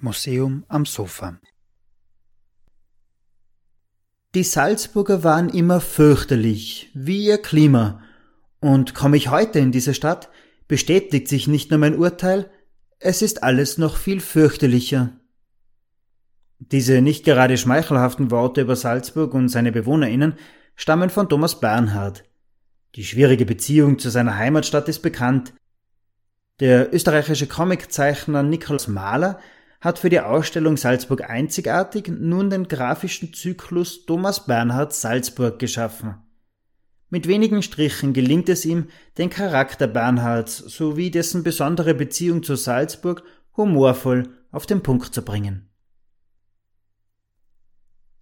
Museum am Sofa Die Salzburger waren immer fürchterlich, wie ihr Klima, und komme ich heute in diese Stadt, bestätigt sich nicht nur mein Urteil, es ist alles noch viel fürchterlicher. Diese nicht gerade schmeichelhaften Worte über Salzburg und seine BewohnerInnen stammen von Thomas Bernhard. Die schwierige Beziehung zu seiner Heimatstadt ist bekannt. Der österreichische Comiczeichner Nikolaus Mahler hat für die Ausstellung Salzburg einzigartig nun den grafischen Zyklus Thomas Bernhard Salzburg geschaffen. Mit wenigen Strichen gelingt es ihm, den Charakter Bernhards sowie dessen besondere Beziehung zu Salzburg humorvoll auf den Punkt zu bringen.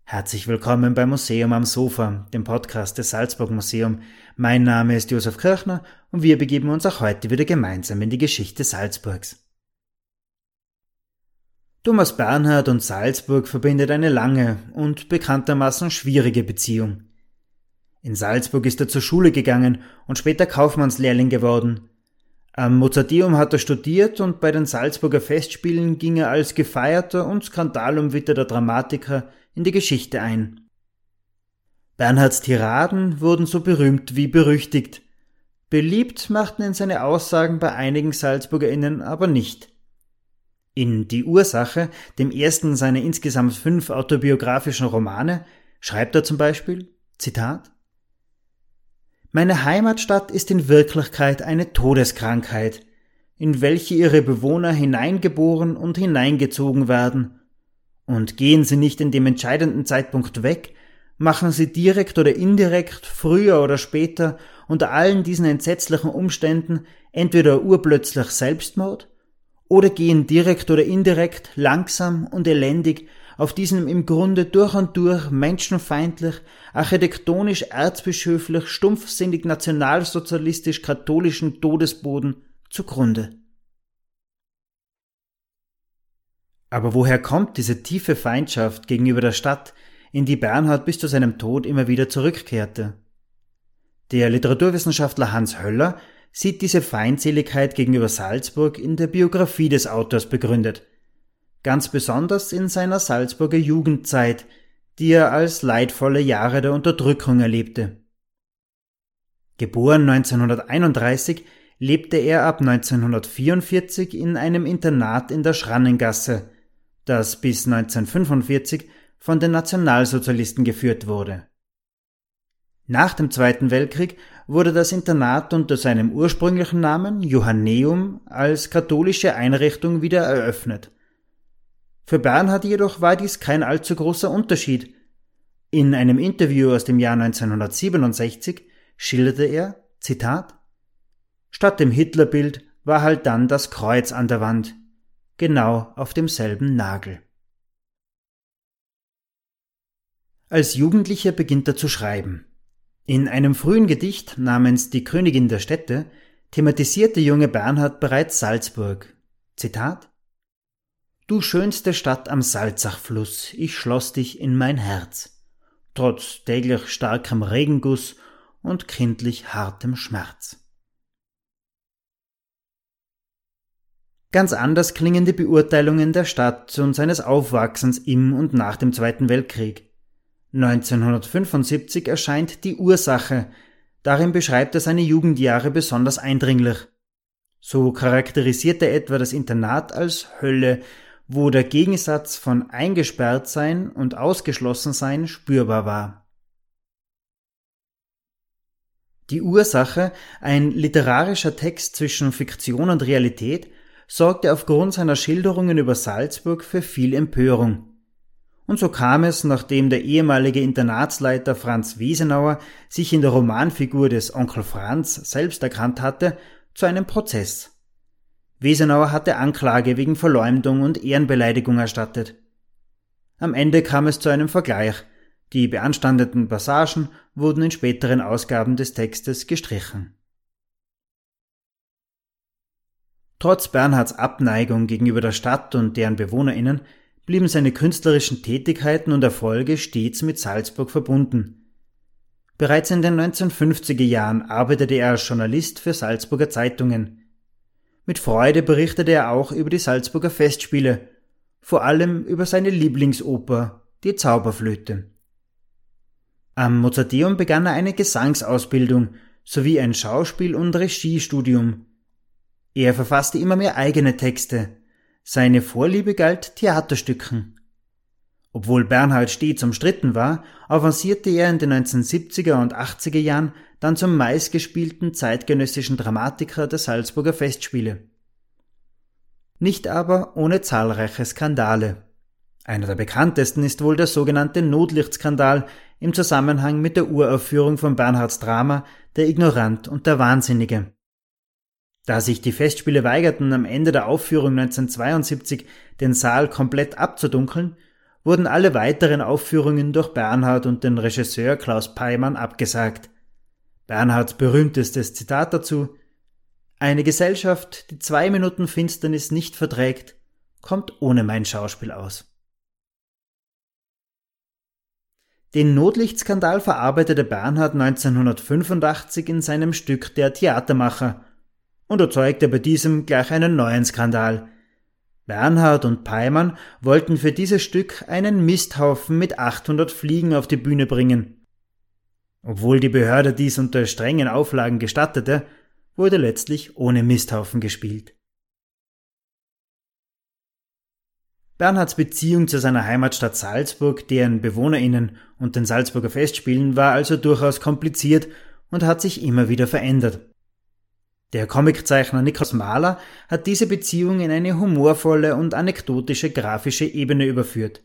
Herzlich willkommen beim Museum am Sofa, dem Podcast des Salzburg Museum. Mein Name ist Josef Kirchner und wir begeben uns auch heute wieder gemeinsam in die Geschichte Salzburgs. Thomas Bernhard und Salzburg verbindet eine lange und bekanntermaßen schwierige Beziehung. In Salzburg ist er zur Schule gegangen und später Kaufmannslehrling geworden. Am Mozarteum hat er studiert und bei den Salzburger Festspielen ging er als gefeierter und skandalumwitterter Dramatiker in die Geschichte ein. Bernhards Tiraden wurden so berühmt wie berüchtigt. Beliebt machten ihn seine Aussagen bei einigen SalzburgerInnen aber nicht. In Die Ursache, dem ersten seiner insgesamt fünf autobiografischen Romane, schreibt er zum Beispiel, Zitat, meine Heimatstadt ist in Wirklichkeit eine Todeskrankheit, in welche ihre Bewohner hineingeboren und hineingezogen werden. Und gehen sie nicht in dem entscheidenden Zeitpunkt weg, machen sie direkt oder indirekt, früher oder später, unter allen diesen entsetzlichen Umständen entweder urplötzlich Selbstmord oder gehen direkt oder indirekt, langsam und elendig auf diesem im Grunde durch und durch menschenfeindlich, architektonisch erzbischöflich, stumpfsinnig nationalsozialistisch katholischen Todesboden zugrunde. Aber woher kommt diese tiefe Feindschaft gegenüber der Stadt, in die Bernhard bis zu seinem Tod immer wieder zurückkehrte? Der Literaturwissenschaftler Hans Höller sieht diese Feindseligkeit gegenüber Salzburg in der Biografie des Autors begründet – ganz besonders in seiner Salzburger Jugendzeit, die er als leidvolle Jahre der Unterdrückung erlebte. Geboren 1931 lebte er ab 1944 in einem Internat in der Schrannengasse, das bis 1945 von den Nationalsozialisten geführt wurde. Nach dem Zweiten Weltkrieg wurde das Internat unter seinem ursprünglichen Namen Johanneum als katholische Einrichtung wieder eröffnet. Für Bernhard jedoch war dies kein allzu großer Unterschied. In einem Interview aus dem Jahr 1967 schilderte er, Zitat, Statt dem Hitlerbild war halt dann das Kreuz an der Wand, genau auf demselben Nagel. Als Jugendlicher beginnt er zu schreiben. In einem frühen Gedicht namens Die Königin der Städte thematisierte junge Bernhard bereits Salzburg. Zitat Du schönste Stadt am Salzachfluss, ich schloss dich in mein Herz, trotz täglich starkem Regenguss und kindlich hartem Schmerz. Ganz anders klingen die Beurteilungen der Stadt und seines Aufwachsens im und nach dem Zweiten Weltkrieg. 1975 erscheint Die Ursache, darin beschreibt er seine Jugendjahre besonders eindringlich. So charakterisiert er etwa das Internat als Hölle, wo der Gegensatz von eingesperrt sein und ausgeschlossen sein spürbar war. Die Ursache, ein literarischer Text zwischen Fiktion und Realität, sorgte aufgrund seiner Schilderungen über Salzburg für viel Empörung. Und so kam es, nachdem der ehemalige Internatsleiter Franz Wiesenauer sich in der Romanfigur des Onkel Franz selbst erkannt hatte, zu einem Prozess. Wesenauer hatte Anklage wegen Verleumdung und Ehrenbeleidigung erstattet. Am Ende kam es zu einem Vergleich. Die beanstandeten Passagen wurden in späteren Ausgaben des Textes gestrichen. Trotz Bernhards Abneigung gegenüber der Stadt und deren BewohnerInnen blieben seine künstlerischen Tätigkeiten und Erfolge stets mit Salzburg verbunden. Bereits in den 1950er Jahren arbeitete er als Journalist für Salzburger Zeitungen. Mit Freude berichtete er auch über die Salzburger Festspiele, vor allem über seine Lieblingsoper, die Zauberflöte. Am Mozarteum begann er eine Gesangsausbildung sowie ein Schauspiel- und Regiestudium. Er verfasste immer mehr eigene Texte. Seine Vorliebe galt Theaterstücken. Obwohl Bernhard stets umstritten war, avancierte er in den 1970er und 80er Jahren dann zum meistgespielten zeitgenössischen Dramatiker der Salzburger Festspiele. Nicht aber ohne zahlreiche Skandale. Einer der bekanntesten ist wohl der sogenannte Notlichtskandal im Zusammenhang mit der Uraufführung von Bernhards Drama Der Ignorant und der Wahnsinnige. Da sich die Festspiele weigerten, am Ende der Aufführung 1972 den Saal komplett abzudunkeln, wurden alle weiteren Aufführungen durch Bernhard und den Regisseur Klaus Peimann abgesagt. Bernhards berühmtestes Zitat dazu Eine Gesellschaft, die zwei Minuten Finsternis nicht verträgt, kommt ohne mein Schauspiel aus. Den Notlichtskandal verarbeitete Bernhard 1985 in seinem Stück Der Theatermacher und erzeugte bei diesem gleich einen neuen Skandal. Bernhard und Peimann wollten für dieses Stück einen Misthaufen mit 800 Fliegen auf die Bühne bringen. Obwohl die Behörde dies unter strengen Auflagen gestattete, wurde letztlich ohne Misthaufen gespielt. Bernhards Beziehung zu seiner Heimatstadt Salzburg, deren BewohnerInnen und den Salzburger Festspielen war also durchaus kompliziert und hat sich immer wieder verändert. Der Comiczeichner Niklas Mahler hat diese Beziehung in eine humorvolle und anekdotische grafische Ebene überführt.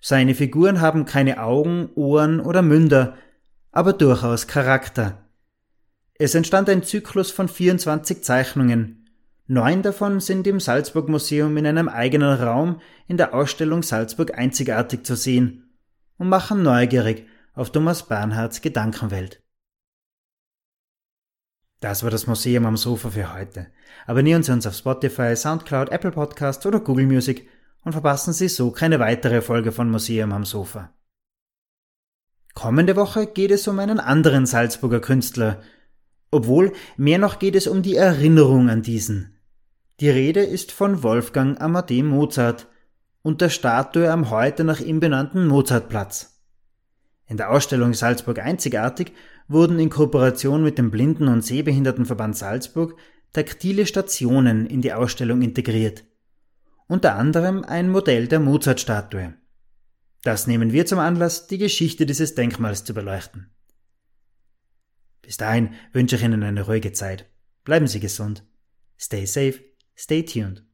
Seine Figuren haben keine Augen, Ohren oder Münder, aber durchaus Charakter. Es entstand ein Zyklus von 24 Zeichnungen. Neun davon sind im Salzburg Museum in einem eigenen Raum in der Ausstellung Salzburg einzigartig zu sehen und machen neugierig auf Thomas Bernhards Gedankenwelt. Das war das Museum am Sofa für heute. Abonnieren Sie uns auf Spotify, Soundcloud, Apple Podcast oder Google Music und verpassen Sie so keine weitere Folge von Museum am Sofa. Kommende Woche geht es um einen anderen Salzburger Künstler, obwohl mehr noch geht es um die Erinnerung an diesen. Die Rede ist von Wolfgang Amadee Mozart und der Statue am heute nach ihm benannten Mozartplatz. In der Ausstellung Salzburg einzigartig wurden in Kooperation mit dem Blinden- und Sehbehindertenverband Salzburg taktile Stationen in die Ausstellung integriert. Unter anderem ein Modell der Mozart-Statue. Das nehmen wir zum Anlass, die Geschichte dieses Denkmals zu beleuchten. Bis dahin wünsche ich Ihnen eine ruhige Zeit. Bleiben Sie gesund. Stay safe, stay tuned.